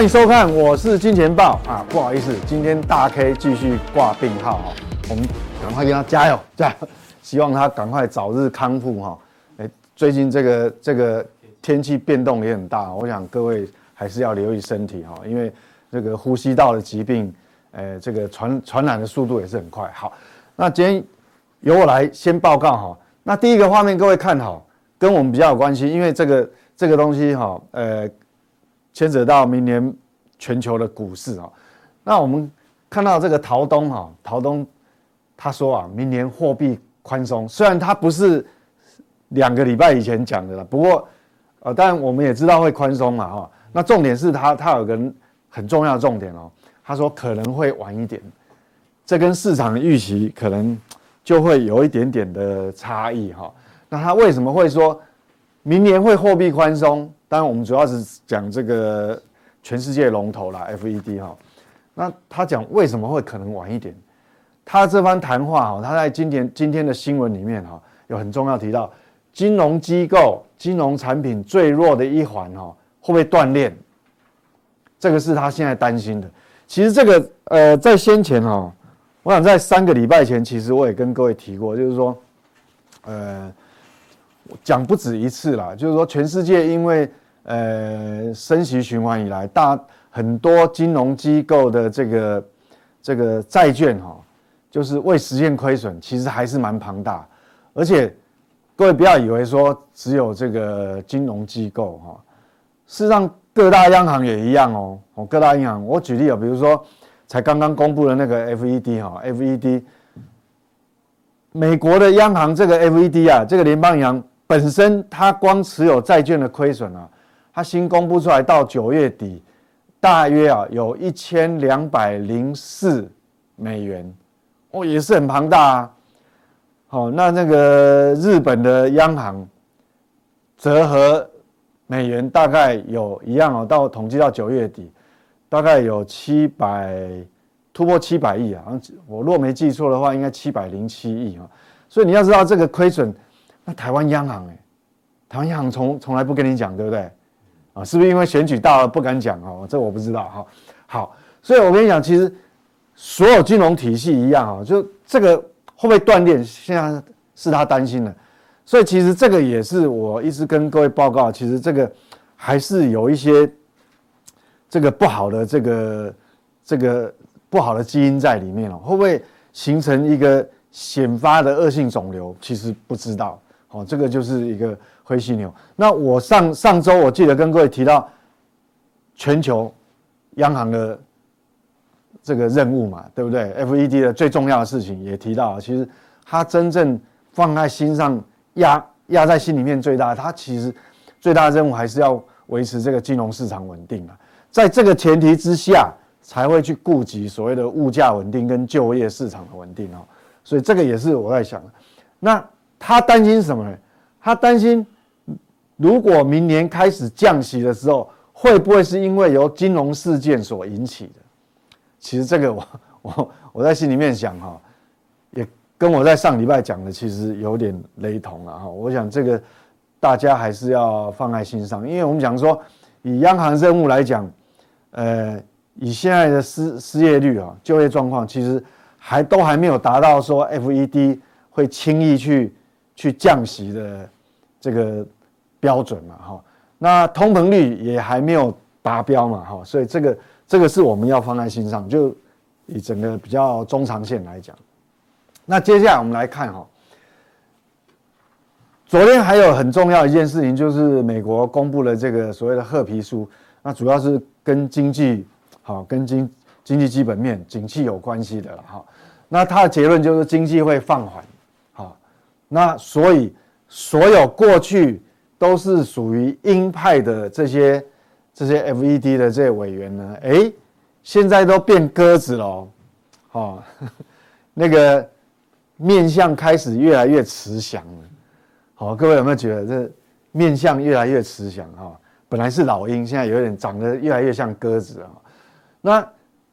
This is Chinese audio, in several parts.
欢迎收看，我是金钱豹啊，不好意思，今天大 K 继续挂病号哈，我们赶快给他加油加油，希望他赶快早日康复哈。哎，最近这个这个天气变动也很大，我想各位还是要留意身体哈，因为这个呼吸道的疾病，呃，这个传传染的速度也是很快。好，那今天由我来先报告哈。那第一个画面各位看好，跟我们比较有关系，因为这个这个东西哈，呃。牵扯到明年全球的股市啊，那我们看到这个陶东哈，陶东他说啊，明年货币宽松，虽然他不是两个礼拜以前讲的了，不过呃，但我们也知道会宽松嘛哈。那重点是他他有个很重要的重点哦，他说可能会晚一点，这跟市场的预期可能就会有一点点的差异哈。那他为什么会说明年会货币宽松？当然，我们主要是讲这个全世界龙头啦，FED 哈。那他讲为什么会可能晚一点？他这番谈话哈，他在今天今天的新闻里面哈，有很重要提到金融机构、金融产品最弱的一环哈，会不会断链？这个是他现在担心的。其实这个呃，在先前哈，我想在三个礼拜前，其实我也跟各位提过，就是说，呃，讲不止一次啦，就是说全世界因为呃，升息循环以来，大很多金融机构的这个这个债券哈，就是未实现亏损，其实还是蛮庞大。而且各位不要以为说只有这个金融机构哈，事实上各大央行也一样哦。哦，各大银行，我举例啊，比如说才刚刚公布的那个 FED 哈，FED 美国的央行这个 FED 啊，这个联邦银行本身它光持有债券的亏损啊。它新公布出来，到九月底，大约啊有一千两百零四美元，哦，也是很庞大啊。好，那那个日本的央行折合美元大概有一样哦，到统计到九月底，大概有七百突破七百亿啊。我若没记错的话，应该七百零七亿啊。所以你要知道这个亏损，台湾央行哎，台湾央行从从来不跟你讲，对不对？啊，是不是因为选举到了不敢讲哦？这我不知道哈。好，所以我跟你讲，其实所有金融体系一样啊，就这个会不会断裂，现在是他担心的。所以其实这个也是我一直跟各位报告，其实这个还是有一些这个不好的这个这个不好的基因在里面哦。会不会形成一个显发的恶性肿瘤？其实不知道。哦，这个就是一个。灰犀牛。那我上上周我记得跟各位提到全球央行的这个任务嘛，对不对？FED 的最重要的事情也提到，其实他真正放在心上压压在心里面最大，他其实最大的任务还是要维持这个金融市场稳定啊。在这个前提之下，才会去顾及所谓的物价稳定跟就业市场的稳定哦。所以这个也是我在想的。那他担心什么呢？他担心。如果明年开始降息的时候，会不会是因为由金融事件所引起的？其实这个我 我我在心里面想哈，也跟我在上礼拜讲的其实有点雷同了哈。我想这个大家还是要放在心上，因为我们讲说以央行任务来讲，呃，以现在的失失业率啊、就业状况，其实还都还没有达到说 FED 会轻易去去降息的这个。标准嘛，哈，那通膨率也还没有达标嘛，哈，所以这个这个是我们要放在心上，就以整个比较中长线来讲。那接下来我们来看哈，昨天还有很重要一件事情，就是美国公布了这个所谓的褐皮书，那主要是跟经济好跟经经济基本面景气有关系的了哈。那它的结论就是经济会放缓，那所以所有过去。都是属于鹰派的这些这些 FED 的这些委员呢，哎，现在都变鸽子了，哦，那个面相开始越来越慈祥了，好，各位有没有觉得这面相越来越慈祥哈？本来是老鹰，现在有点长得越来越像鸽子啊。那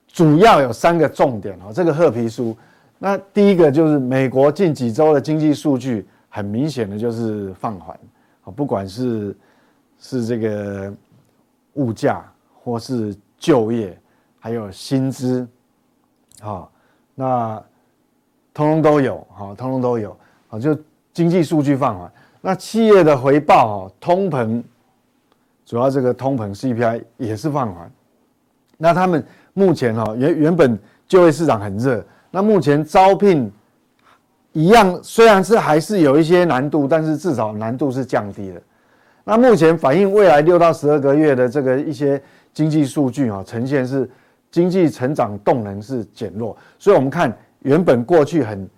主要有三个重点哈，这个褐皮书，那第一个就是美国近几周的经济数据，很明显的就是放缓，啊不管是是这个物价或是就业，还有薪资，啊，那通通都有，哈，通通都有，啊，就经济数据放缓，那企业的回报，哈，通膨。主要这个通膨 CPI 也是放缓，那他们目前哈原原本就业市场很热，那目前招聘一样，虽然是还是有一些难度，但是至少难度是降低的。那目前反映未来六到十二个月的这个一些经济数据啊，呈现是经济成长动能是减弱，所以我们看原本过去很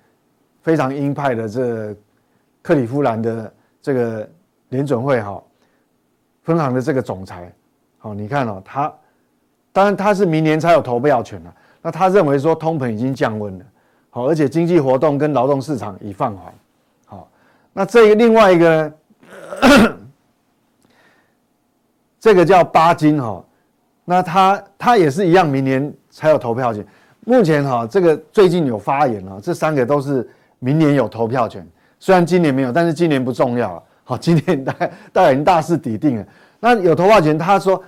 非常鹰派的这克里夫兰的这个联准会哈。分行的这个总裁，好，你看哦，他当然他是明年才有投票权了。那他认为说通膨已经降温了，好，而且经济活动跟劳动市场已放缓，好，那这个另外一个呢，这个叫巴金哈，那他他也是一样，明年才有投票权。目前哈，这个最近有发言了，这三个都是明年有投票权，虽然今年没有，但是今年不重要了。好，今年大概大概已经大势已定了。那有投票权，他说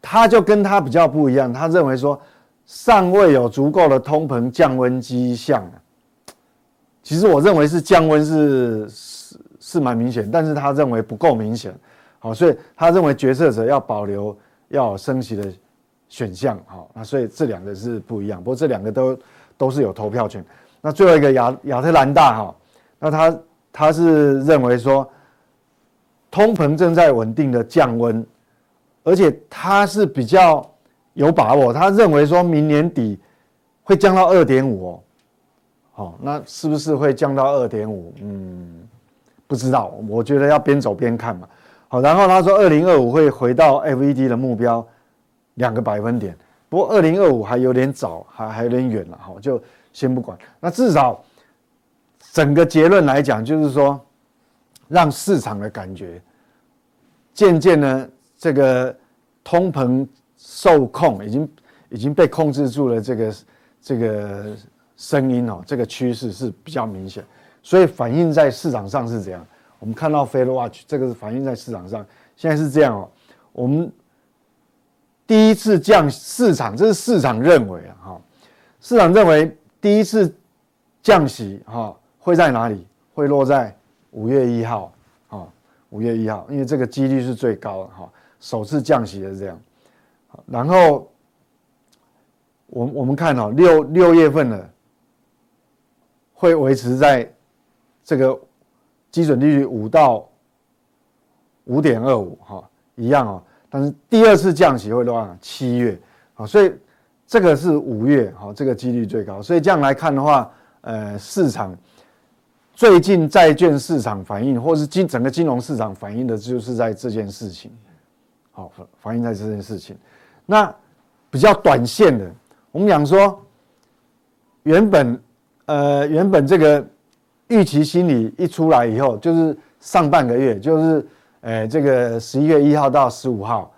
他就跟他比较不一样，他认为说尚未有足够的通膨降温迹象。其实我认为是降温是是是蛮明显，但是他认为不够明显。好，所以他认为决策者要保留要升息的选项。好，那所以这两个是不一样。不过这两个都都是有投票权。那最后一个亚亚特兰大哈，那他他是认为说。通膨正在稳定的降温，而且他是比较有把握，他认为说明年底会降到二点五哦，好，那是不是会降到二点五？嗯，不知道，我觉得要边走边看嘛。好，然后他说二零二五会回到 FED 的目标两个百分点，不过二零二五还有点早，还还有点远了，好，就先不管。那至少整个结论来讲，就是说。让市场的感觉渐渐呢，这个通膨受控，已经已经被控制住了。这个这个声音哦，这个趋势是比较明显，所以反映在市场上是怎样。我们看到 FedWatch 这个是反映在市场上，现在是这样哦。我们第一次降市场，这是市场认为啊，哈，市场认为第一次降息哈会在哪里？会落在。五月一号，啊，五月一号，因为这个几率是最高的哈，首次降息的是这样，然后我我们看哦，六六月份呢会维持在这个基准利率五到五点二五哈，一样哦，但是第二次降息会落在七月，啊，所以这个是五月哈，这个几率最高，所以这样来看的话，呃，市场。最近债券市场反应，或是金整个金融市场反应的，就是在这件事情，好，反映在这件事情。那比较短线的，我们讲说，原本呃原本这个预期心理一出来以后，就是上半个月，就是呃这个十一月一号到十五号，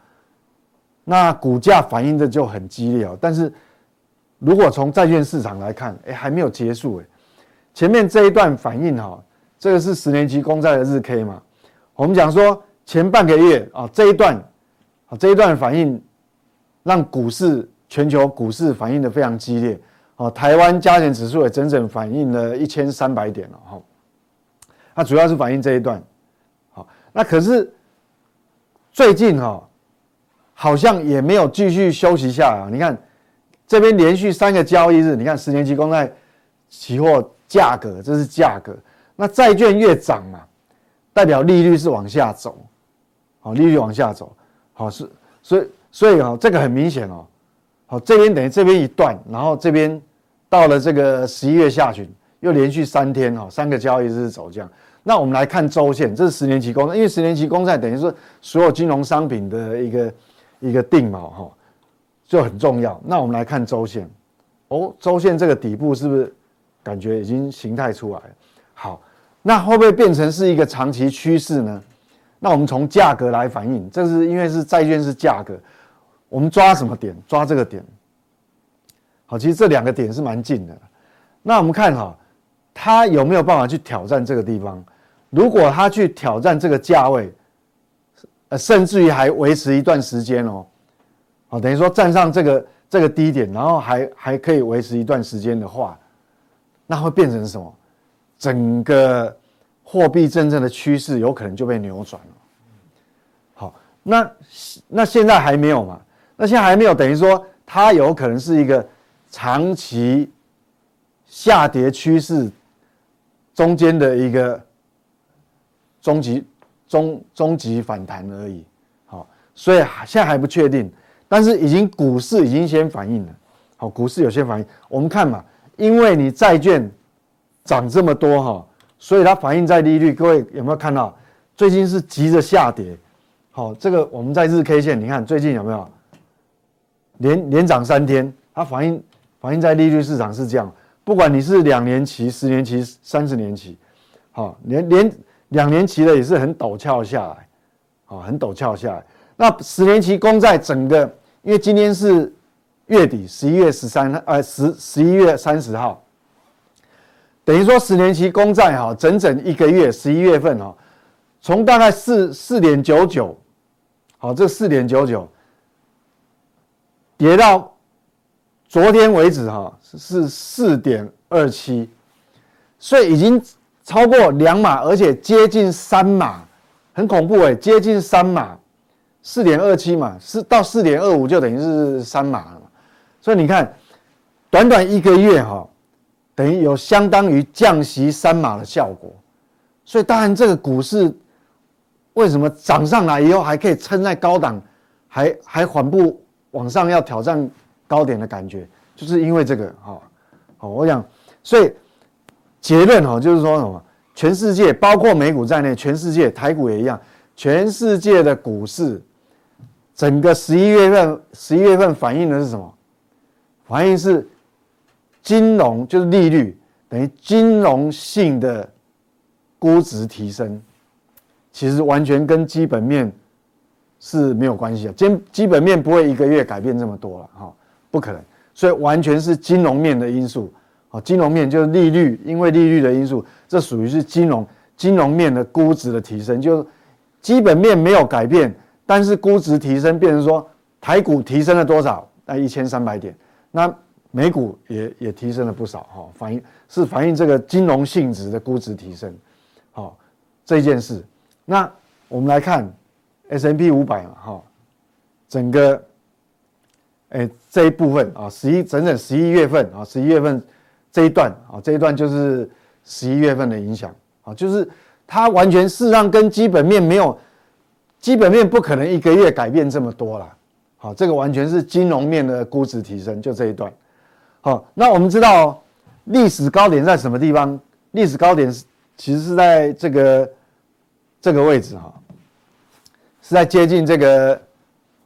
那股价反应的就很激烈哦。但是如果从债券市场来看，哎，还没有结束哎。前面这一段反应哈，这个是十年期公债的日 K 嘛？我们讲说前半个月啊，这一段啊，这一段反应让股市全球股市反应的非常激烈哦。台湾加权指数也整整反应了一千三百点了哈。它主要是反映这一段，好，那可是最近哈，好像也没有继续休息下来。你看这边连续三个交易日，你看十年期公债期货。价格，这是价格。那债券越涨嘛，代表利率是往下走，好，利率往下走，好是，所以所以啊，这个很明显哦，好，这边等于这边一段，然后这边到了这个十一月下旬，又连续三天哈，三个交易日走这样。那我们来看周线，这是十年期公债，因为十年期公债等于是所有金融商品的一个一个定锚哈，就很重要。那我们来看周线，哦，周线这个底部是不是？感觉已经形态出来了。好，那会不会变成是一个长期趋势呢？那我们从价格来反映，这是因为是债券是价格，我们抓什么点？抓这个点。好，其实这两个点是蛮近的。那我们看哈，它有没有办法去挑战这个地方？如果它去挑战这个价位，呃，甚至于还维持一段时间哦，好，等于说站上这个这个低点，然后还还可以维持一段时间的话，那会变成什么？整个货币真正的趋势有可能就被扭转了。好，那那现在还没有嘛？那现在还没有，等于说它有可能是一个。长期下跌趋势中间的一个终极终终极反弹而已，好，所以现在还不确定，但是已经股市已经先反应了，好，股市有些反应，我们看嘛，因为你债券涨这么多哈，所以它反映在利率，各位有没有看到？最近是急着下跌，好，这个我们在日 K 线，你看最近有没有连连涨三天，它反映。反映在利率市场是这样，不管你是两年期、十年期、三十年期，好，连连两年期的也是很陡峭下来，好，很陡峭下来。那十年期公债整个，因为今天是月底，十一月十三，呃，十十一月三十号，等于说十年期公债哈，整整一个月，十一月份哈，从大概四四点九九，好，这四点九九跌到。昨天为止，哈是四点二七，所以已经超过两码，而且接近三码，很恐怖诶，接近三码，四点二七嘛，是到四点二五就等于是三码了嘛。所以你看，短短一个月哈，等于有相当于降息三码的效果。所以当然这个股市为什么涨上来以后还可以撑在高档，还还缓步往上要挑战？高点的感觉，就是因为这个哈，好，我想，所以结论哈，就是说什么，全世界包括美股在内，全世界台股也一样，全世界的股市，整个十一月份，十一月份反映的是什么？反映是金融，就是利率等于金融性的估值提升，其实完全跟基本面是没有关系的，基基本面不会一个月改变这么多了哈。不可能，所以完全是金融面的因素。好，金融面就是利率，因为利率的因素，这属于是金融金融面的估值的提升，就是基本面没有改变，但是估值提升，变成说台股提升了多少？那一千三百点，那美股也也提升了不少。哈，反映是反映这个金融性质的估值提升。好，这件事，那我们来看 S&P 五百嘛，哈，整个。哎，这一部分啊，十一整整十一月份啊，十一月份这一段啊，这一段就是十一月份的影响啊，就是它完全事实上跟基本面没有，基本面不可能一个月改变这么多了。好，这个完全是金融面的估值提升，就这一段。好，那我们知道历史高点在什么地方？历史高点是其实是在这个这个位置哈，是在接近这个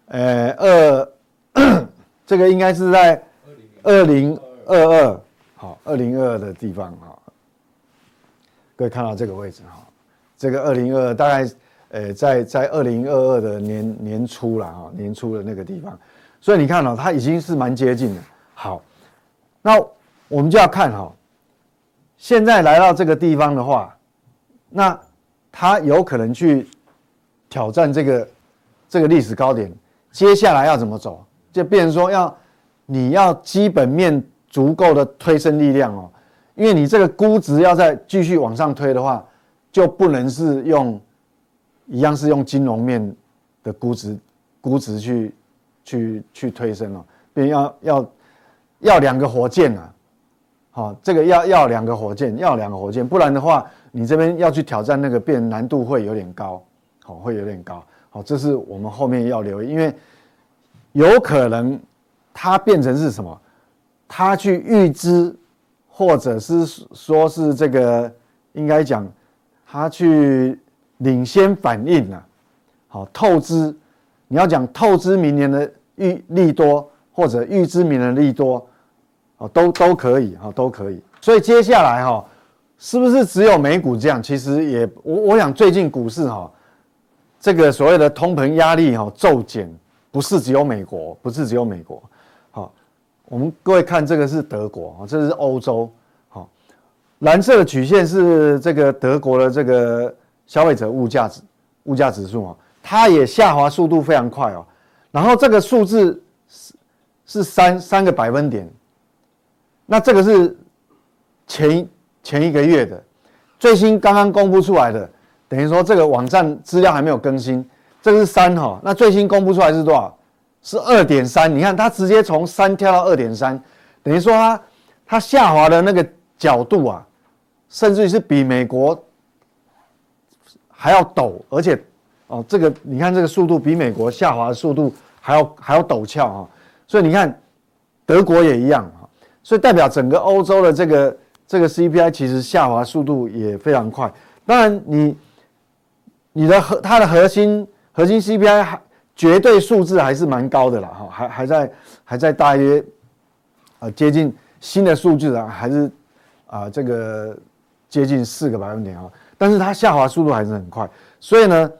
呃二。这个应该是在二零二二，好，二零二二的地方哈。各位看到这个位置哈，这个二零二二大概呃在在二零二二的年年初了哈，年初的那个地方，所以你看哦，它已经是蛮接近的。好，那我们就要看哈，现在来到这个地方的话，那它有可能去挑战这个这个历史高点，接下来要怎么走？就变成说要，你要基本面足够的推升力量哦，因为你这个估值要再继续往上推的话，就不能是用一样是用金融面的估值估值去去去推升了，变要要要两个火箭啊，好，这个要要两个火箭，要两个火箭，不然的话，你这边要去挑战那个变难度会有点高，好，会有点高，好，这是我们后面要留意，因为。有可能，它变成是什么？它去预知，或者是说是这个应该讲，它去领先反应了。好，透支，你要讲透支明年的预利多，或者预知明年的利多，哦，都都可以，哈，都可以。所以接下来哈，是不是只有美股这样？其实也，我我想最近股市哈，这个所谓的通膨压力哈骤减，不是只有美国，不是只有美国。好，我们各位看这个是德国啊，这是欧洲。好，蓝色的曲线是这个德国的这个消费者物价指物价指数啊，它也下滑速度非常快哦。然后这个数字是是三三个百分点，那这个是前。前一个月的最新刚刚公布出来的，等于说这个网站资料还没有更新，这个是三哈，那最新公布出来是多少？是二点三。你看它直接从三跳到二点三，等于说它它下滑的那个角度啊，甚至于是比美国还要陡，而且哦，这个你看这个速度比美国下滑的速度还要还要陡峭啊，所以你看德国也一样啊，所以代表整个欧洲的这个。这个 CPI 其实下滑速度也非常快，当然你你的核它的核心核心 CPI 还绝对数字还是蛮高的啦，哈，还还在还在大约啊接近新的数据啊，还是啊这个接近四个百分点啊，但是它下滑速度还是很快，所以呢，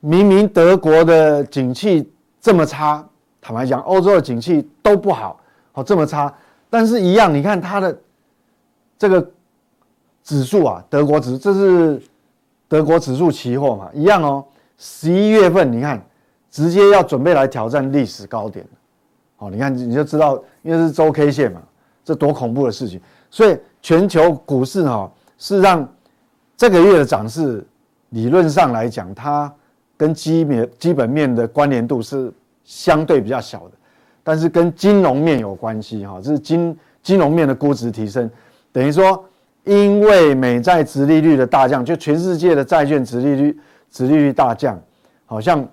明明德国的景气这么差，坦白讲，欧洲的景气都不好，好这么差，但是一样，你看它的。这个指数啊，德国指这是德国指数期货嘛，一样哦。十一月份你看，直接要准备来挑战历史高点，好，你看你就知道，因为是周 K 线嘛，这多恐怖的事情。所以全球股市哈，事实上这个月的涨势，理论上来讲，它跟基面基本面的关联度是相对比较小的，但是跟金融面有关系哈，这是金金融面的估值提升。等于说，因为美债殖利率的大降，就全世界的债券殖利率殖利率大降，好像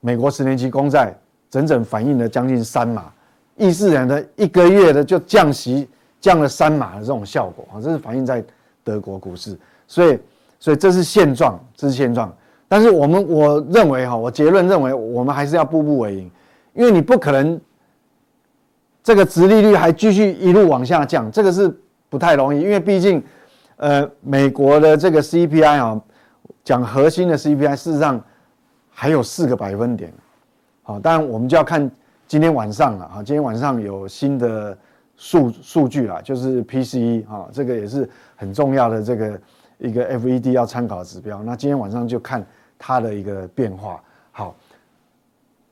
美国十年期公债整整反映了将近三码，意思讲的一个月的就降息降了三码的这种效果啊，这是反映在德国股市，所以所以这是现状，这是现状。但是我们我认为哈，我结论认为我们还是要步步为营，因为你不可能这个殖利率还继续一路往下降，这个是。不太容易，因为毕竟，呃，美国的这个 CPI 啊，讲核心的 CPI，事实上还有四个百分点，好，当然我们就要看今天晚上了啊，今天晚上有新的数数据了，就是 PCE 啊，这个也是很重要的这个一个 FED 要参考指标。那今天晚上就看它的一个变化。好，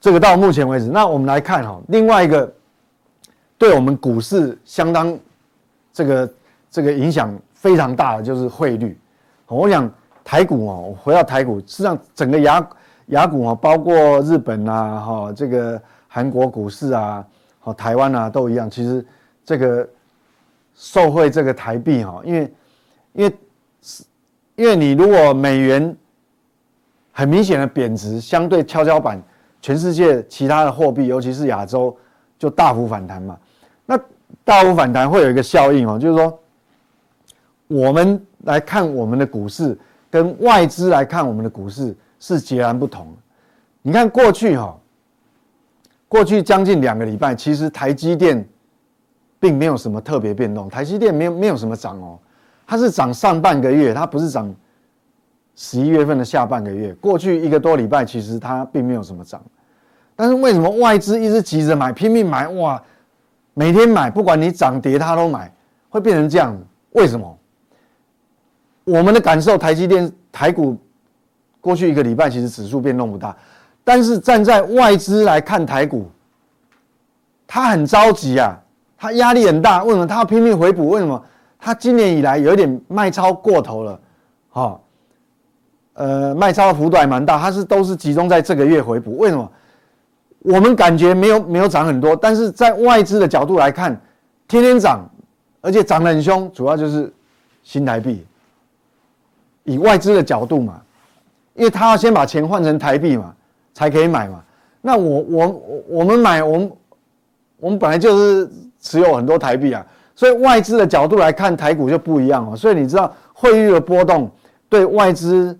这个到目前为止，那我们来看哈，另外一个对我们股市相当。这个这个影响非常大的就是汇率，我想台股哦，回到台股，实际上整个亚亚股啊，包括日本啊，哈，这个韩国股市啊，好，台湾啊，都一样。其实这个受惠这个台币哈，因为因为因为你如果美元很明显的贬值，相对跷跷板，全世界其他的货币，尤其是亚洲，就大幅反弹嘛。大幅反弹会有一个效应哦，就是说，我们来看我们的股市，跟外资来看我们的股市是截然不同。你看过去哈，过去将近两个礼拜，其实台积电并没有什么特别变动，台积电没有没有什么涨哦，它是涨上半个月，它不是涨十一月份的下半个月。过去一个多礼拜，其实它并没有什么涨，但是为什么外资一直急着买，拼命买哇？每天买，不管你涨跌，他都买，会变成这样子。为什么？我们的感受，台积电、台股过去一个礼拜其实指数变动不大，但是站在外资来看台股，他很着急啊，他压力很大。为什么？他要拼命回补。为什么？他今年以来有一点卖超过头了，哈，呃，卖超的幅度还蛮大，他是都是集中在这个月回补。为什么？我们感觉没有没有涨很多，但是在外资的角度来看，天天涨，而且涨得很凶，主要就是新台币。以外资的角度嘛，因为他要先把钱换成台币嘛，才可以买嘛。那我我我们买，我们我们本来就是持有很多台币啊，所以外资的角度来看台股就不一样哦。所以你知道汇率的波动对外资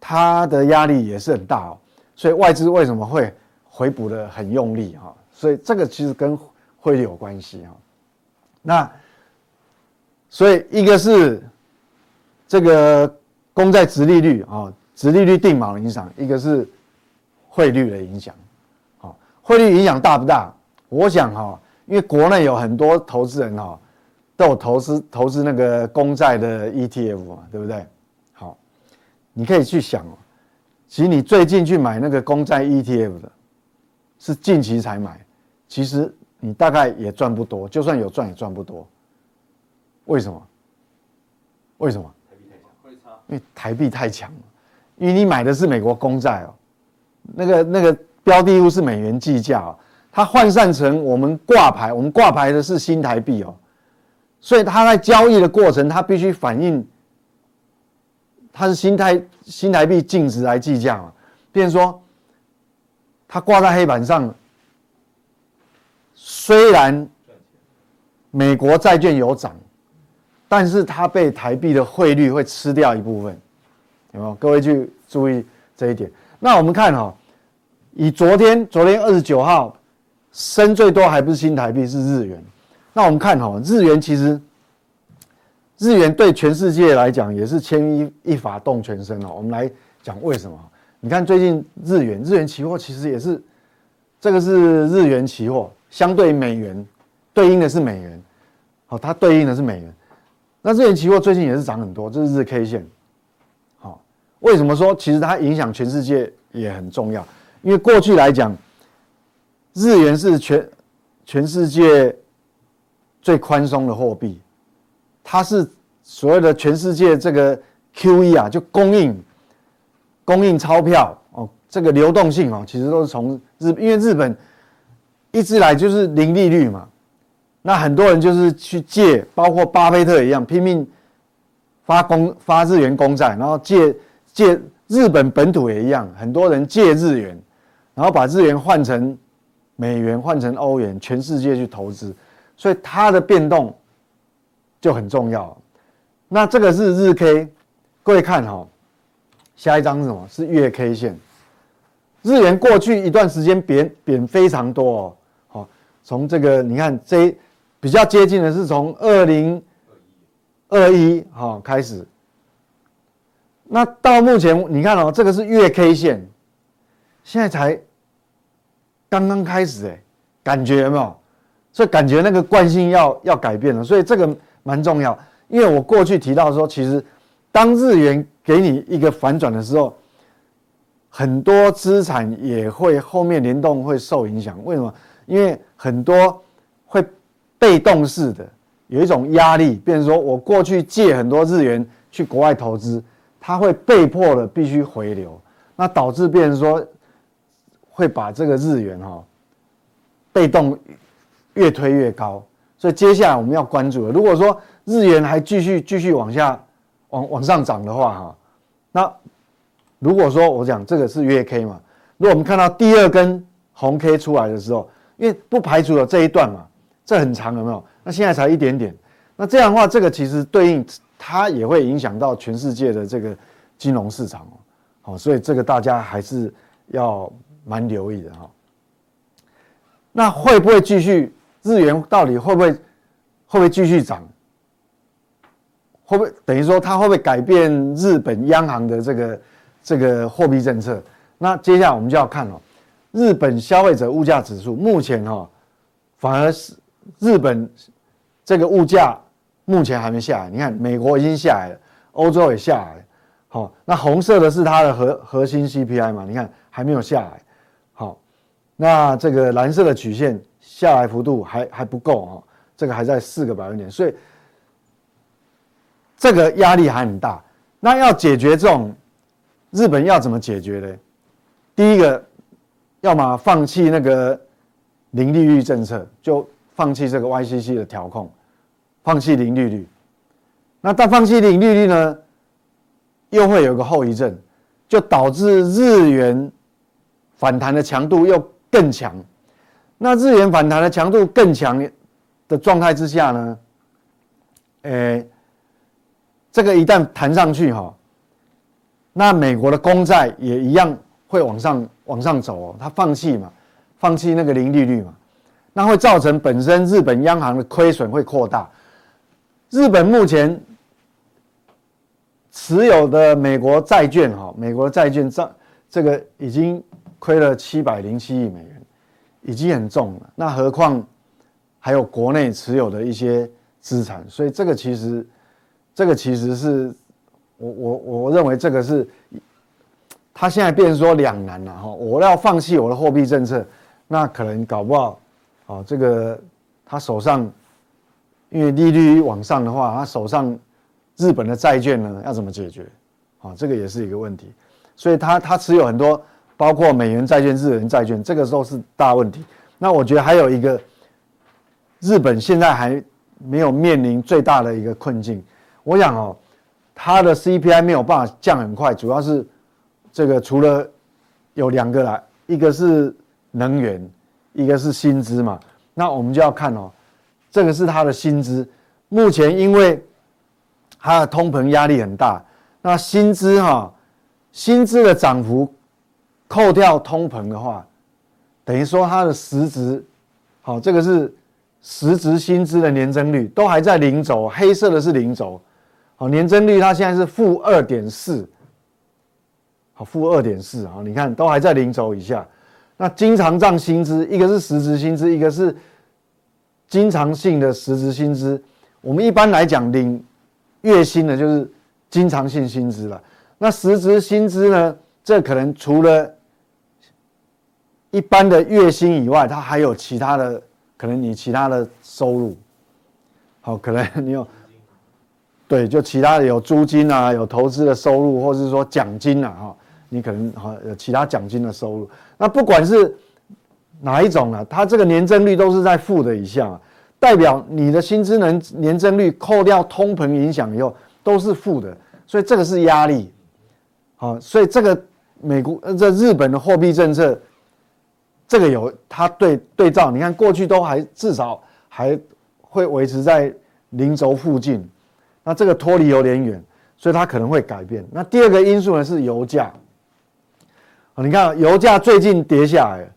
它的压力也是很大哦。所以外资为什么会？回补的很用力哈，所以这个其实跟汇率有关系哈。那所以一个是这个公债殖利率啊，殖利率定锚影响；一个是汇率的影响。好，汇率影响大不大？我想哈，因为国内有很多投资人哈，都有投资投资那个公债的 ETF 嘛，对不对？好，你可以去想哦，其实你最近去买那个公债 ETF 的，是近期才买，其实你大概也赚不多，就算有赚也赚不多。为什么？为什么？因为台币太强了，因为你买的是美国公债哦，那个那个标的物是美元计价哦，它换算成我们挂牌，我们挂牌的是新台币哦，所以它在交易的过程，它必须反映它是新台新台币净值来计价嘛，变成说它挂在黑板上，虽然美国债券有涨。但是它被台币的汇率会吃掉一部分，有没有？各位去注意这一点。那我们看哈、哦，以昨天昨天二十九号升最多还不是新台币，是日元。那我们看哈、哦，日元其实日元对全世界来讲也是牵一一发动全身哦。我们来讲为什么？你看最近日元日元期货其实也是这个是日元期货，相对美元对应的是美元，好，它对应的是美元。那日元期货最近也是涨很多，这是日 K 线。好，为什么说其实它影响全世界也很重要？因为过去来讲，日元是全全世界最宽松的货币，它是所谓的全世界这个 QE 啊，就供应供应钞票哦，这个流动性哦，其实都是从日，因为日本一直来就是零利率嘛。那很多人就是去借，包括巴菲特一样，拼命发公发日元公债，然后借借日本本土也一样，很多人借日元，然后把日元换成美元，换成欧元，全世界去投资，所以它的变动就很重要。那这个是日 K，各位看哈，下一张是什么？是月 K 线。日元过去一段时间贬贬非常多哦，好，从这个你看这。比较接近的是从二零二一哈开始，那到目前你看哦，这个是月 K 线，现在才刚刚开始哎，感觉有没有？所以感觉那个惯性要要改变了，所以这个蛮重要。因为我过去提到说，其实当日元给你一个反转的时候，很多资产也会后面联动会受影响。为什么？因为很多会。被动式的有一种压力，变成说我过去借很多日元去国外投资，它会被迫的必须回流，那导致变成说会把这个日元哈被动越推越高，所以接下来我们要关注的，如果说日元还继续继续往下往往上涨的话哈，那如果说我讲这个是月 K 嘛，如果我们看到第二根红 K 出来的时候，因为不排除了这一段嘛。这很长，有没有？那现在才一点点，那这样的话，这个其实对应它也会影响到全世界的这个金融市场哦。好，所以这个大家还是要蛮留意的哈。那会不会继续？日元到底会不会会不会继续涨？会不会等于说它会不会改变日本央行的这个这个货币政策？那接下来我们就要看哦，日本消费者物价指数目前哈反而是。日本这个物价目前还没下来，你看美国已经下来了，欧洲也下来了，好，那红色的是它的核核心 CPI 嘛，你看还没有下来，好，那这个蓝色的曲线下来幅度还还不够哈，这个还在四个百分点，所以这个压力还很大。那要解决这种日本要怎么解决呢？第一个，要么放弃那个零利率政策，就。放弃这个 YCC 的调控，放弃零利率。那但放弃零利率呢，又会有个后遗症，就导致日元反弹的强度又更强。那日元反弹的强度更强的状态之下呢，诶，这个一旦弹上去哈，那美国的公债也一样会往上往上走哦。它放弃嘛，放弃那个零利率嘛。那会造成本身日本央行的亏损会扩大，日本目前持有的美国债券，哈，美国债券这这个已经亏了七百零七亿美元，已经很重了。那何况还有国内持有的一些资产，所以这个其实，这个其实是我我我认为这个是，他现在变成说两难了哈。我要放弃我的货币政策，那可能搞不好，哦，这个他手上。因为利率往上的话，他手上日本的债券呢要怎么解决？啊，这个也是一个问题。所以他他持有很多，包括美元债券、日元债券，这个时候是大问题。那我觉得还有一个，日本现在还没有面临最大的一个困境。我想哦，它的 CPI 没有办法降很快，主要是这个除了有两个啦，一个是能源，一个是薪资嘛。那我们就要看哦。这个是他的薪资，目前因为他的通膨压力很大，那薪资哈，薪资的涨幅扣掉通膨的话，等于说它的实值，好，这个是实值薪资的年增率都还在零轴，黑色的是零轴，好，年增率它现在是负二点四，好，负二点四啊，你看都还在零轴以下，那经常账薪资一个是实质薪资，一个是。经常性的实质薪资，我们一般来讲领月薪的，就是经常性薪资了。那实质薪资呢？这可能除了一般的月薪以外，它还有其他的，可能你其他的收入，好，可能你有，对，就其他的有租金啊，有投资的收入，或者是说奖金啊，哈，你可能哈有其他奖金的收入。那不管是哪一种啊？它这个年增率都是在负的以下，代表你的薪资能年增率扣掉通膨影响以后都是负的，所以这个是压力。好，所以这个美国呃这日本的货币政策，这个有它对对照，你看过去都还至少还会维持在零轴附近，那这个脱离有点远，所以它可能会改变。那第二个因素呢是油价，你看油价最近跌下来了。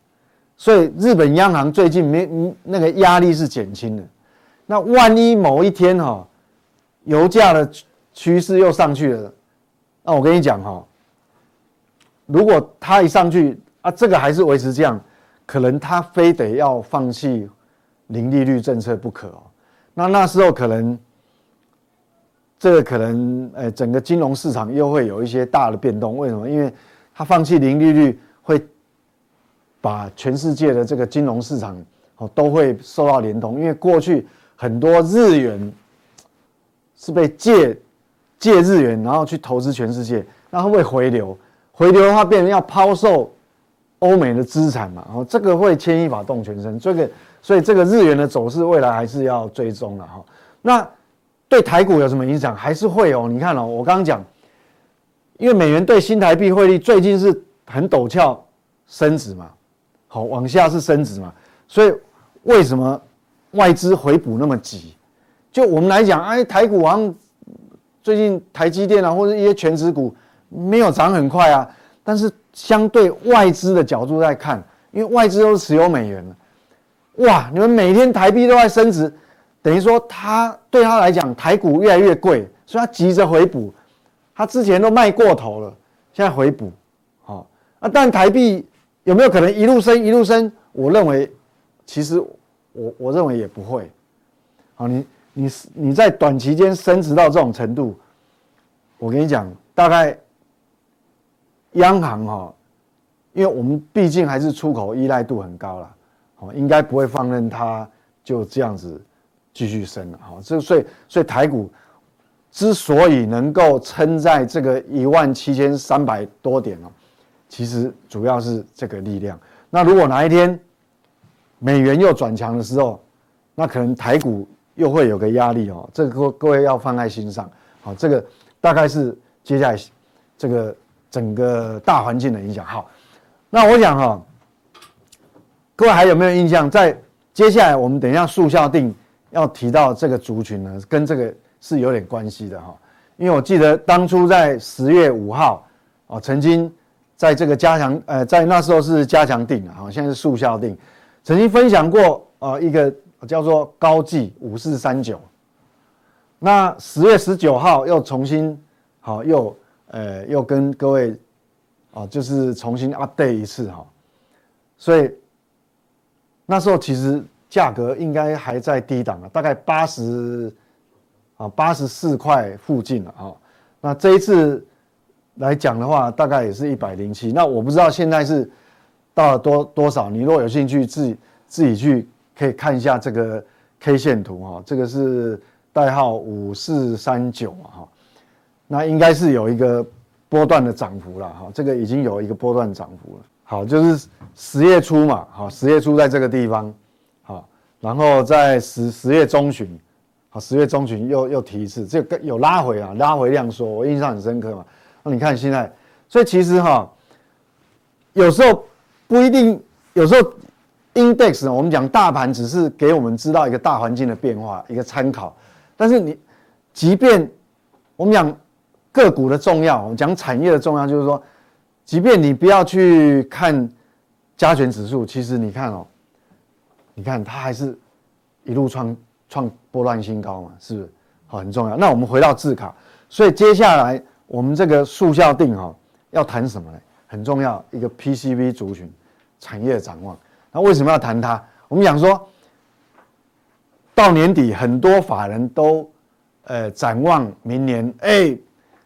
所以日本央行最近没那个压力是减轻的，那万一某一天哈，油价的趋势又上去了，那我跟你讲哈，如果它一上去啊，这个还是维持这样，可能它非得要放弃零利率政策不可哦。那那时候可能这个可能呃，整个金融市场又会有一些大的变动。为什么？因为它放弃零利率会。把全世界的这个金融市场哦都会受到连通，因为过去很多日元是被借借日元，然后去投资全世界，那会不会回流？回流的话，变成要抛售欧美的资产嘛，然后这个会牵一发动全身。这个所以这个日元的走势未来还是要追踪的哈。那对台股有什么影响？还是会哦。你看哦，我刚刚讲，因为美元对新台币汇率最近是很陡峭升值嘛。好，往下是升值嘛，所以为什么外资回补那么急？就我们来讲，哎，台股好像最近台积电啊，或者一些全职股没有涨很快啊。但是相对外资的角度来看，因为外资都是持有美元的，哇，你们每天台币都在升值，等于说他对他来讲，台股越来越贵，所以他急着回补。他之前都卖过头了，现在回补，好啊，但台币。有没有可能一路升一路升？我认为，其实我我认为也不会。好，你你你在短期间升值到这种程度，我跟你讲，大概央行哈，因为我们毕竟还是出口依赖度很高了，好，应该不会放任它就这样子继续升了。好，这所以所以台股之所以能够撑在这个一万七千三百多点哦。其实主要是这个力量。那如果哪一天美元又转强的时候，那可能台股又会有个压力哦。这个各各位要放在心上。好，这个大概是接下来这个整个大环境的影响。好，那我想哈，各位还有没有印象？在接下来我们等一下速效定要提到这个族群呢，跟这个是有点关系的哈。因为我记得当初在十月五号哦，曾经。在这个加强，呃，在那时候是加强定啊，现在是速效定。曾经分享过啊，一个叫做高技五四三九，那十月十九号又重新好又呃又跟各位啊就是重新 update 一次哈，所以那时候其实价格应该还在低档啊，大概八十啊八十四块附近了啊。那这一次来讲的话，大概也是一百零七。那我不知道现在是到了多多少，你如果有兴趣自己自己去可以看一下这个。K 线图哈，这个是代号五四三九哈，那应该是有一个波段的涨幅了哈，这个已经有一个波段涨幅了。好，就是十月初嘛，好，十月初在这个地方，然后在十十月中旬，好，十月中旬又又提一次，这个有拉回啊，拉回量缩，我印象很深刻嘛。那你看现在，所以其实哈，有时候不一定，有时候。Index，我们讲大盘只是给我们知道一个大环境的变化，一个参考。但是你，即便我们讲个股的重要，我们讲产业的重要，就是说，即便你不要去看加权指数，其实你看哦，你看它还是一路创创波段新高嘛，是不是？好，很重要。那我们回到字卡，所以接下来我们这个速效定哈，要谈什么呢？很重要，一个 PCB 族群产业展望。那为什么要谈它？我们讲说，到年底很多法人都，呃，展望明年，哎，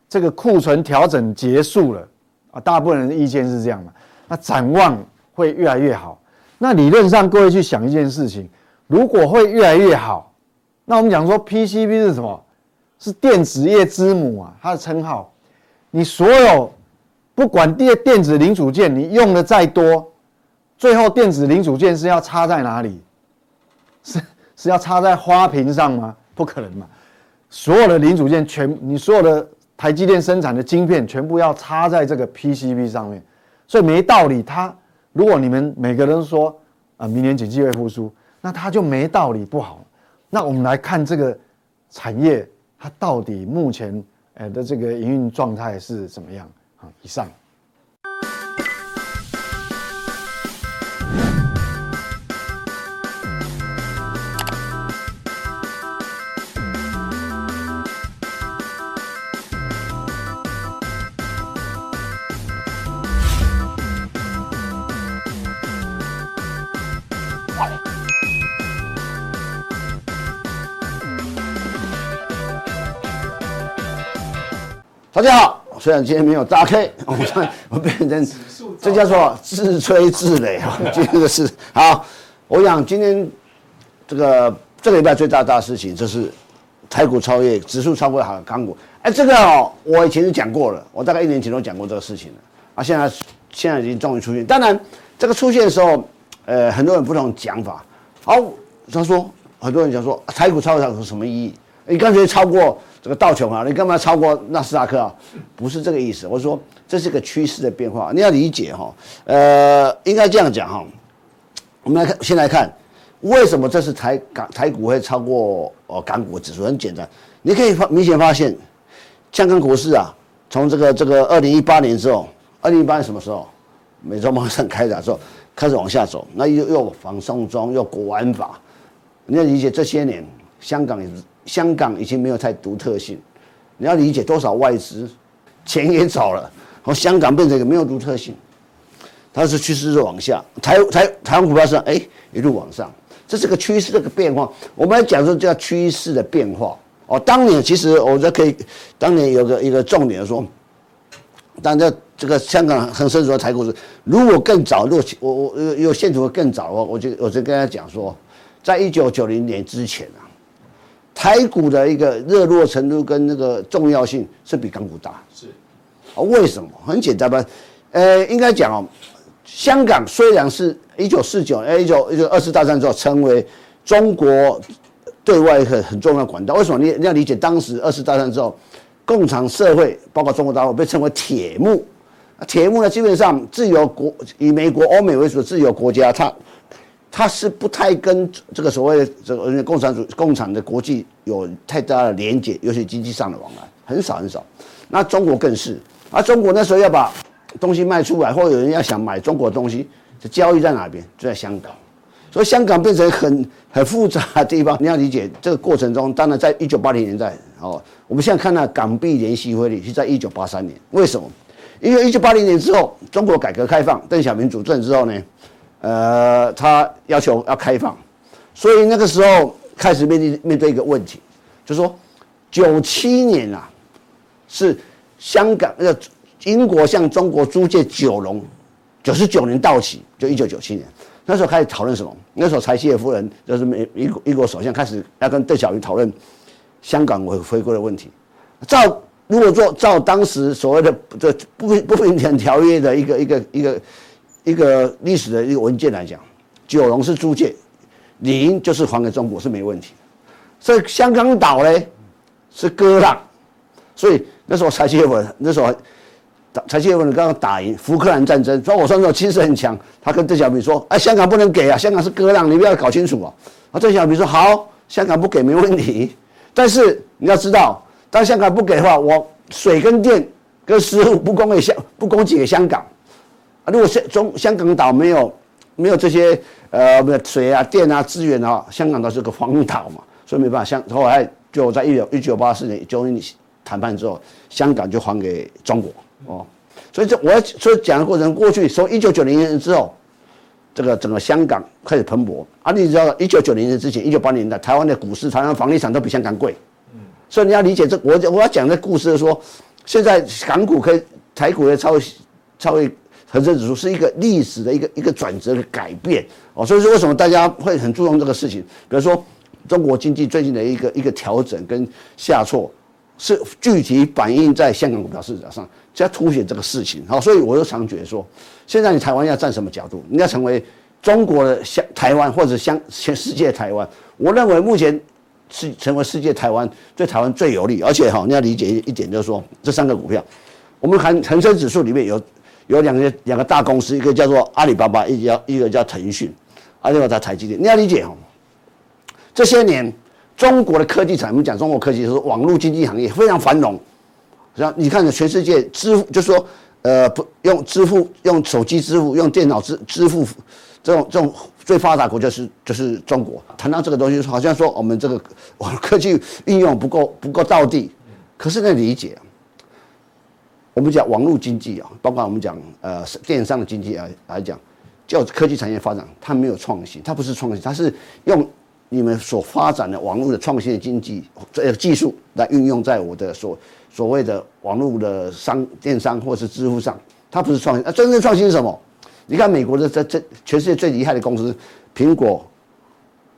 这个库存调整结束了啊，大部分人的意见是这样嘛。那展望会越来越好。那理论上，各位去想一件事情，如果会越来越好，那我们讲说 PCB 是什么？是电子业之母啊，它的称号。你所有不管电电子零组件，你用的再多。最后，电子零组件是要插在哪里？是是要插在花屏上吗？不可能嘛！所有的零组件全，你所有的台积电生产的晶片全部要插在这个 PCB 上面，所以没道理。它如果你们每个人说啊，明年经济会复苏，那它就没道理不好。那我们来看这个产业，它到底目前呃的这个营运状态是怎么样啊？以上。大家好，虽然今天没有大 K，我我变成这叫做自吹自擂啊，这个是好。我想今天这个这个礼拜最大大事情就是台股超越指数超过好港股。哎，这个哦，我以前就讲过了，我大概一年前都讲过这个事情了啊。现在现在已经终于出现，当然这个出现的时候，呃，很多人不同讲法。好，他说很多人讲说台股超越是什么意义？你干脆超过。这个道琼啊，你干嘛超过纳斯达克啊？不是这个意思。我说这是个趋势的变化，你要理解哈。呃，应该这样讲哈。我们来看，先来看为什么这是台港台股会超过哦港股指数？很简单，你可以发明显发现，香港股市啊，从这个这个二零一八年之后，二零一八年什么时候？美洲贸易战开打之后开始往下走，那又又防送中又国安法，你要理解这些年香港也是。香港已经没有太独特性，你要理解多少外资钱也走了，和香港变成一个没有独特性，它是趋势是往下，台台台湾股票是哎一路往上，这是个趋势这个变化。我们来讲说叫趋势的变化哦。当年其实我觉得可以，当年有个一个重点说，但这这个香港恒生指数台股是如果更早，如果我我有有线图更早的话，我就我就跟他讲说，在一九九零年之前啊。台股的一个热络程度跟那个重要性是比港股大，是啊？为什么？很简单吧，呃，应该讲哦，香港虽然是一九四九，哎，一九一九二次大战之后成为中国对外一个很重要的管道。为什么？你你要理解，当时二次大战之后，共产社会包括中国大陆被称为铁幕，铁幕呢，基本上自由国以美国、欧美为主的自由国家，它。它是不太跟这个所谓的这个共产主共产的国际有太大的连接，尤其经济上的往来很少很少。那中国更是，而中国那时候要把东西卖出来，或有人要想买中国的东西，这交易在哪边？就在香港。所以香港变成很很复杂的地方。你要理解这个过程中，当然在一九八零年代哦，我们现在看到港币联系汇率是在一九八三年，为什么？因为一九八零年之后，中国改革开放，邓小平主政之后呢，呃，他要求要开放，所以那个时候开始面对面对一个问题，就是说九七年啊，是香港呃英国向中国租借九龙，九十九年到期，就一九九七年，那时候开始讨论什么？那时候柴契尔夫人就是美英国英国首相开始要跟邓小平讨论香港回回归的问题，照。如果说照当时所谓的这不不平等条约的一个一个一个一个历史的一个文件来讲，九龙是租界，理应就是还给中国是没问题。所以香港岛呢是割让，所以那时候柴契尔夫人那时候柴契尔夫人刚刚打赢福克兰战争，说我说那种气势很强，他跟邓小平说，哎，香港不能给啊，香港是割让，你不要搞清楚啊。啊，邓小平说好，香港不给没问题，但是你要知道。当香港不给的话，我水跟电跟食物不供给香不供给香港啊！如果香中香港岛没有没有这些呃没有水啊电啊资源的话，香港岛是个荒岛嘛，所以没办法。香后来就在一九一九八四年九一谈判之后，香港就还给中国哦。所以这我要所以讲的过程，过去从一九九零年之后，这个整个香港开始蓬勃啊！你知道一九九零年之前，一九八零年代台湾的股市、台湾房地产都比香港贵。嗯所以你要理解这，我我要讲的故事是说，现在港股可以台股的超超越恒生指数，是一个历史的一个一个转折的改变哦。所以说为什么大家会很注重这个事情？比如说中国经济最近的一个一个调整跟下挫，是具体反映在香港股票市场上，就要凸显这个事情。好，所以我就常觉得说，现在你台湾要站什么角度？你要成为中国的香台湾，或者香全世界台湾？我认为目前。是成为世界台湾对台湾最有利，而且哈，你要理解一一点，就是说这三个股票，我们恒恒生指数里面有有两个两个大公司，一个叫做阿里巴巴，一个叫一个叫腾讯，另外在台积电。你要理解哦，这些年中国的科技产，我们讲中国科技就是网络经济行业非常繁荣，像你看全世界支付，就是说呃不用支付，用手机支付，用电脑支支付这种这种。最发达国家是就是中国。谈到这个东西，好像说我们这个网科技应用不够不够到地。可是呢，理解，我们讲网络经济啊，包括我们讲呃电商的经济来来讲，叫科技产业发展，它没有创新，它不是创新，它是用你们所发展的网络的创新的经济这技术来运用在我的所所谓的网络的商电商或是支付上，它不是创新。那真正创新是什么？你看美国的这这全世界最厉害的公司，苹果、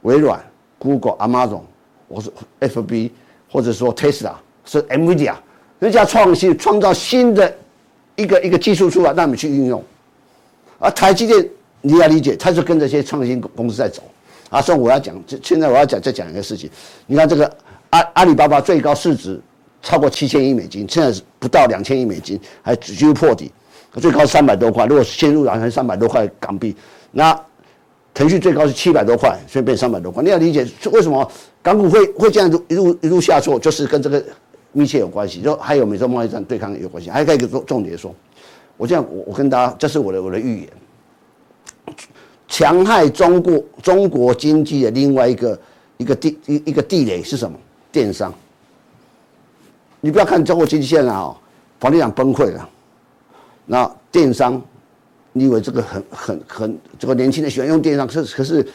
微软、Google、Amazon，或是 FB，或者说 Tesla，是 NVIDIA，人家创新创造新的一个一个技术出来，让你去运用。而台积电你要理解，它是跟这些创新公司在走。啊，所以我要讲，现在我要讲再讲一个事情。你看这个阿阿里巴巴最高市值超过七千亿美金，现在是不到两千亿美金，还几乎破底。最高三百多块，如果先入两千三百多块港币，那腾讯最高是七百多块，现在变三百多块。你要理解为什么港股会会这样一路一路下挫，就是跟这个密切有关系。就还有美洲贸易战对抗有关系。还有一个重重点说，我这样我我跟大家，这是我的我的预言，戕害中国中国经济的另外一个一个地一一个地雷是什么？电商。你不要看中国经济现在啊，房地产崩溃了。那电商，你以为这个很很很这个年轻人喜欢用电商？可是可是，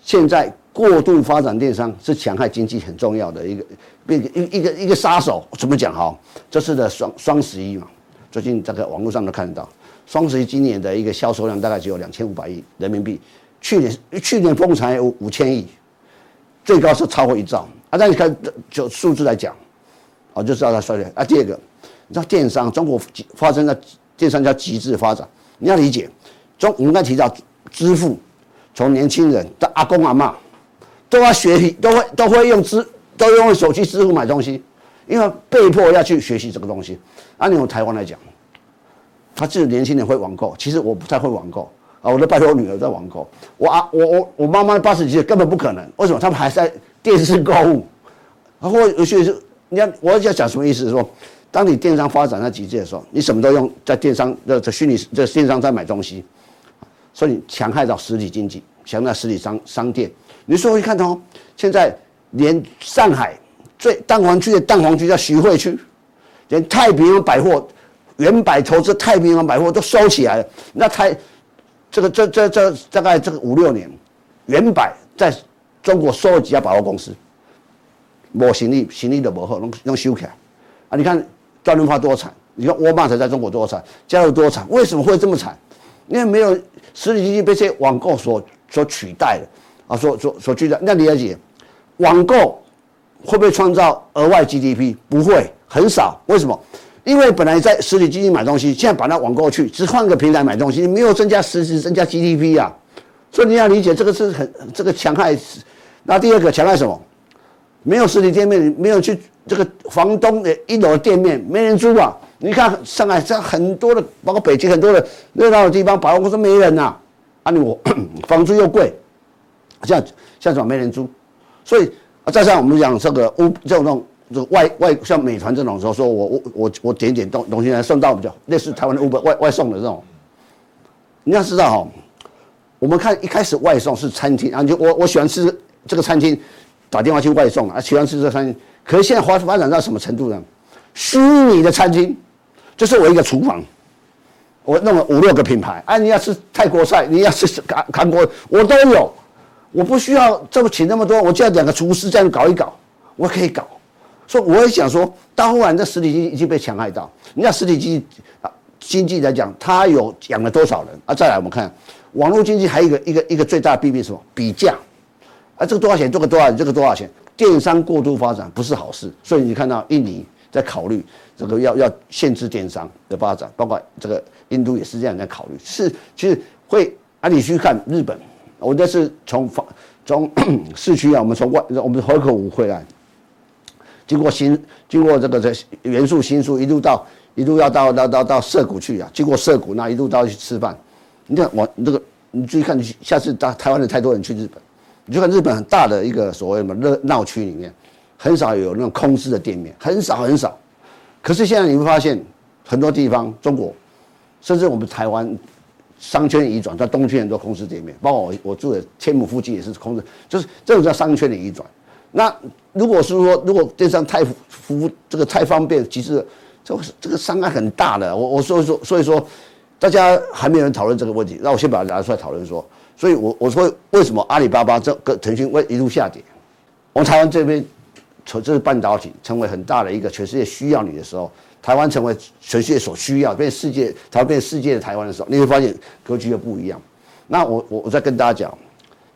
现在过度发展电商是戕害经济很重要的一个一个一个一个杀手。怎么讲哈？这次的双双十一嘛，最近这个网络上都看得到，双十一今年的一个销售量大概只有两千五百亿人民币，去年去年丰才有五千亿，最高是超过一兆啊！但你看就数字来讲，我就知道它衰退啊。第二个。你知道电商，中国发生的电商叫极致发展。你要理解，中我们刚才提到支付，从年轻人到阿公阿嬷，都要学习，都会都会用支，都用手机支付买东西，因为被迫要去学习这个东西。按你用台湾来讲，他自己年轻人会网购，其实我不太会网购啊，我都拜托我女儿在网购。我啊，我我我妈妈八十几岁根本不可能，为什么？他们还在电视购物，然后有些是，你要我要讲什么意思？说。当你电商发展到极致的时候，你什么都用在电商的这虚拟这电商在买东西，所以你戕害到实体经济，像那实体商商店，你说会看哦，现在连上海最蛋黄区的蛋黄区叫徐汇区，连太平洋百货、原百投资太平洋百货都收起来了。那太这个这这这大概这个五六年，原百在中国收了几家百货公司，没行李，行李都不好，拢拢收起来。啊，你看段润发多惨，你看沃尔玛才在中国多惨，家乐多惨，为什么会这么惨？因为没有实体经济被这些网购所所取代了啊，所所所取代。那你要解，网购会不会创造额外 GDP？不会，很少。为什么？因为本来在实体经济买东西，现在把它网购去，只换个平台买东西，没有增加实质增加 GDP 啊。所以你要理解这个是很这个强害。那第二个强害什么？没有实体店面，没有去这个房东的一楼店面，没人租啊。你看上海这很多的，包括北京很多的热闹的地方，百货公司没人呐，啊你我 房租又贵，像像什么没人租，所以再加上我们讲这个物这种这种外外像美团这种时候，说我我我我点点东东西来送到比较类似台湾的 Uber 外外送的这种，你要知道哈，我们看一开始外送是餐厅啊，就我我喜欢吃这个餐厅，打电话去外送啊，喜欢吃这个餐厅，可是现在发发展到什么程度呢？虚拟的餐厅。就是我一个厨房，我弄了五六个品牌。哎，你要吃泰国菜，你要吃韩韩国，我都有。我不需要这么请那么多，我就要两个厨师这样搞一搞，我可以搞。所以我也想说，到后来这实体经济已经被强害到。你看实体经济啊，经济来讲，它有养了多少人啊？再来我们看网络经济，还有一个一个一个最大的弊病是什么？比价啊，这个多少钱？这个多少钱？这个多少钱？电商过度发展不是好事。所以你看到印尼在考虑。这个要要限制电商的发展，包括这个印度也是这样在考虑。是，其实会啊，你去看日本，我这是从从从 市区啊，我们从外我们河口湖回来，经过新经过这个这元素新宿一路到一路要到到到到涩谷去啊，经过涩谷那一路到去吃饭。你看我这个你注意看，下次到台湾的太多人去日本，你就看日本很大的一个所谓什么热闹区里面，很少有那种空置的店面，很少很少。可是现在你会发现，很多地方，中国，甚至我们台湾，商圈移转，在东区很多空置店面，包括我我住的天母附近也是空置，就是这种叫商圈的移转。那如果是说，如果电商太服务这个太方便，其实这个这个伤害很大的。我我所以说所以说，大家还没有人讨论这个问题，那我先把它拿出来讨论说。所以我我说为什么阿里巴巴这个腾讯会一路下跌？我们台湾这边。从这是半导体成为很大的一个全世界需要你的时候，台湾成为全世界所需要，变世界台湾变世界台湾的时候，你会发现格局又不一样。那我我我再跟大家讲，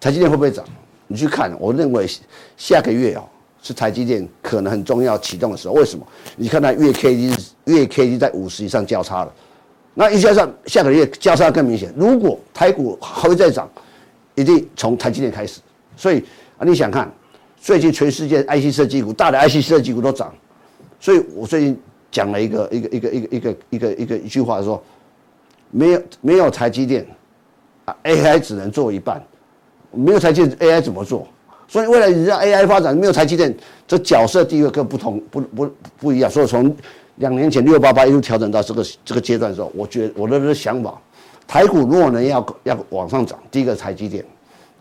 台积电会不会涨？你去看，我认为下个月哦是台积电可能很重要启动的时候。为什么？你看它月 K D 月 K D 在五十以上交叉了，那一加上下个月交叉更明显。如果台股还会再涨，一定从台积电开始。所以啊，你想看？最近全世界 IC 设计股，大的 IC 设计股都涨，所以我最近讲了一个一个一个一个一个一个一个一句话说，没有没有台积电啊，AI 只能做一半，没有台积 AI 怎么做？所以未来你让 AI 发展，没有台积电，这角色地位更不同，不不不一样。所以从两年前六八八一路调整到这个这个阶段的时候，我觉得我的这想法，台股如果能要要往上涨，第一个台积电，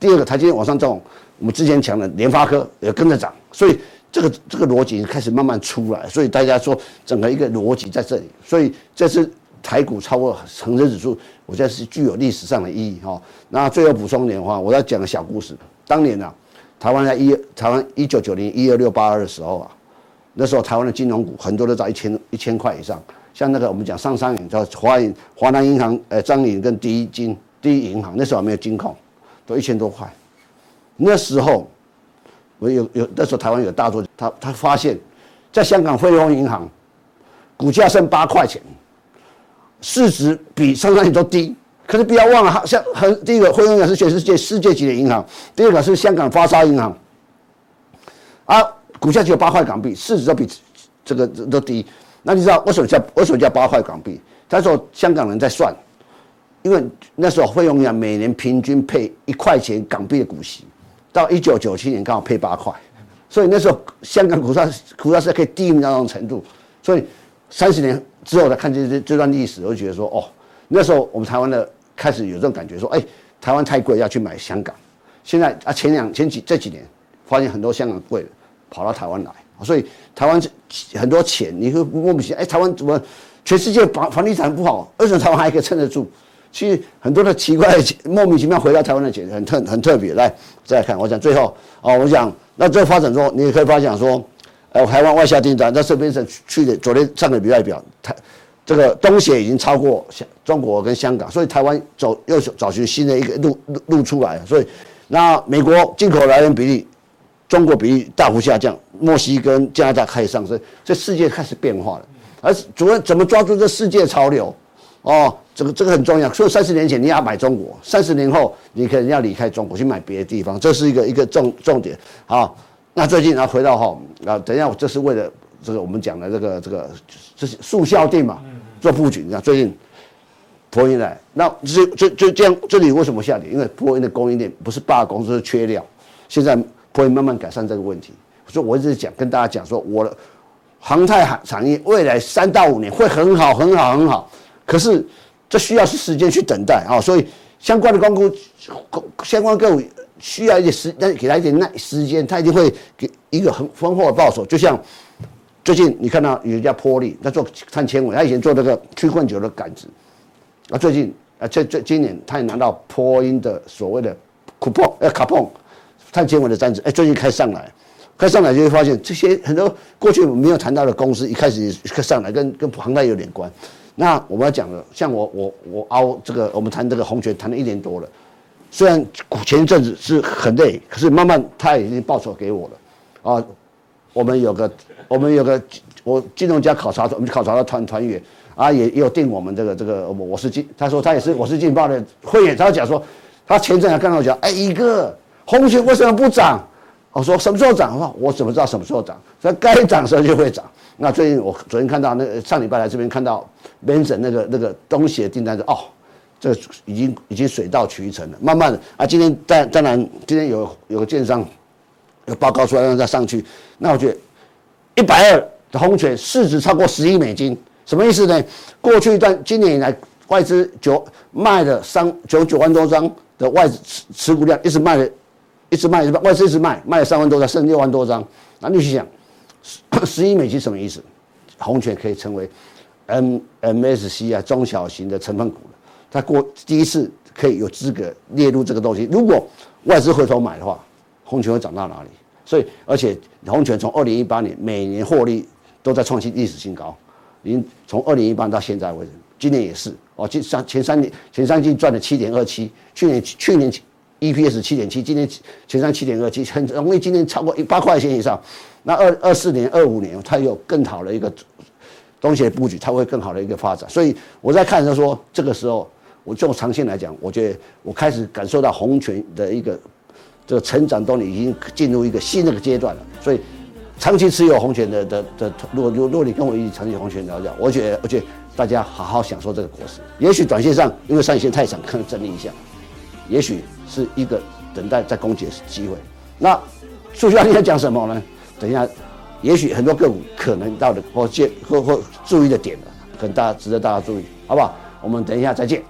第二个台积电往上涨。我们之前讲的联发科也跟着涨，所以这个这个逻辑开始慢慢出来，所以大家说整个一个逻辑在这里，所以这次台股超过恒生指数，我觉得是具有历史上的意义哈。那最后补充点的话，我要讲个小故事。当年啊，台湾在一台湾一九九零一二六八二的时候啊，那时候台湾的金融股很多都在一千一千块以上，像那个我们讲上商银叫华银、华南银行、呃彰银跟第一金、第一银行，那时候还没有金控，都一千多块。那时候，我有有那时候台湾有大作，他他发现，在香港汇丰银行，股价剩八块钱，市值比上商银都低。可是不要忘了，像很第一个汇丰银行是全世界世界级的银行，第二个是香港发沙银行，啊，股价只有八块港币，市值都比这个都低。那你知道为什么叫为什么叫八块港币？他说香港人在算，因为那时候汇丰银行每年平均配一块钱港币的股息。到一九九七年刚好配八块，所以那时候香港股价股价是可以低迷到那种程度，所以三十年之后再看这这这段历史，我就觉得说哦，那时候我们台湾的开始有这种感觉说，哎，台湾太贵要去买香港，现在啊前两前几这几年发现很多香港贵了，跑到台湾来，所以台湾很多钱，你会莫名其妙，哎，台湾怎么全世界房房地产不好，为什么台湾还可以撑得住？其实很多的奇怪，莫名其妙回到台湾的钱很特很特别。来再看，我讲最后哦，我讲那这个发展中，你也可以发现说，呃，台湾外销订单在这边是去的，昨天上个礼拜表，台这个东协已经超过香中国跟香港，所以台湾走又找寻新的一个路路路出来。所以那美国进口来源比例，中国比例大幅下降，墨西哥加拿大开始上升，这世界开始变化了。而主要怎么抓住这世界潮流？哦，这个这个很重要。所以三十年前你要买中国，三十年后你可能要离开中国去买别的地方，这是一个一个重重点。好，那最近啊回到哈啊，等一下，这是为了这个我们讲的这个这个这是速效定嘛，做布局。你看最近波音来，那这这这这样，这里为什么下跌？因为波音的供应链不是罢工就，是缺料。现在波音慢慢改善这个问题。所以我一直讲跟大家讲说，我的航太产产业未来三到五年会很好，很好，很好。可是，这需要是时间去等待啊，所以相关的公司、相关个股需要一点时，但给他一点耐时间，他一定会给一个很丰厚的报酬。就像最近你看到有一家波力，他做碳纤维，他以前做那个曲棍球的杆子，啊，最近啊，这这今年他也拿到波音的所谓的酷碰呃卡碰碳纤维的单子，哎，最近开上来，开上来就会发现这些很多过去没有谈到的公司，一开始开上来跟跟航太有点关。那我们要讲的，像我我我熬这个，我们谈这个红泉谈了一年多了，虽然前一阵子是很累，可是慢慢他已经报酬给我了，啊，我们有个我们有个我金融家考察，我们考察的团团员啊，也也有订我们这个这个我我是金，他说他也是我是进报的会员，他讲说他前阵还跟我讲，哎，一个红泉为什么不涨？我说什么时候涨？我我怎么知道什么时候涨？说该涨时候就会涨。那最近我昨天看到那上礼拜来这边看到 Benson 那个那个东西的订单是哦，这已经已经水到渠成了，慢慢的啊，今天当当然今天有有个券商有报告出来让它上去，那我觉得一百二的红泉市值超过十亿美金，什么意思呢？过去一段今年以来外资九卖了三九九万多张的外资持持股量一直卖了，一直卖外资一直卖卖了三万多张，剩六万多张，那你去想。十亿美金什么意思？红泉可以成为 M MSC 啊中小型的成分股了。它过第一次可以有资格列入这个东西。如果外资回头买的话，红泉会涨到哪里？所以，而且红泉从二零一八年每年获利都在创新历史新高，已经从二零一八到现在为止，今年也是哦。前三前三年前三季赚了七点二七，去年去年 EPS 七点七，今年前三七点二七，很容易今年超过一八块钱以上。那二二四年、二五年，它有更好的一个东西的布局，它会更好的一个发展。所以我在看的时候说，这个时候我就长线来讲，我觉得我开始感受到红权的一个这个成长动力已经进入一个新的阶段了。所以长期持有红权的的的，如果如果你跟我一起长期红权聊聊，我觉得我觉得大家好好享受这个果实。也许短线上因为上线太长，可能整理一下，也许是一个等待再攻击的机会。那速效定要讲什么呢？等一下，也许很多个股可能到的或见或或注意的点了，很大值得大家注意，好不好？我们等一下再见。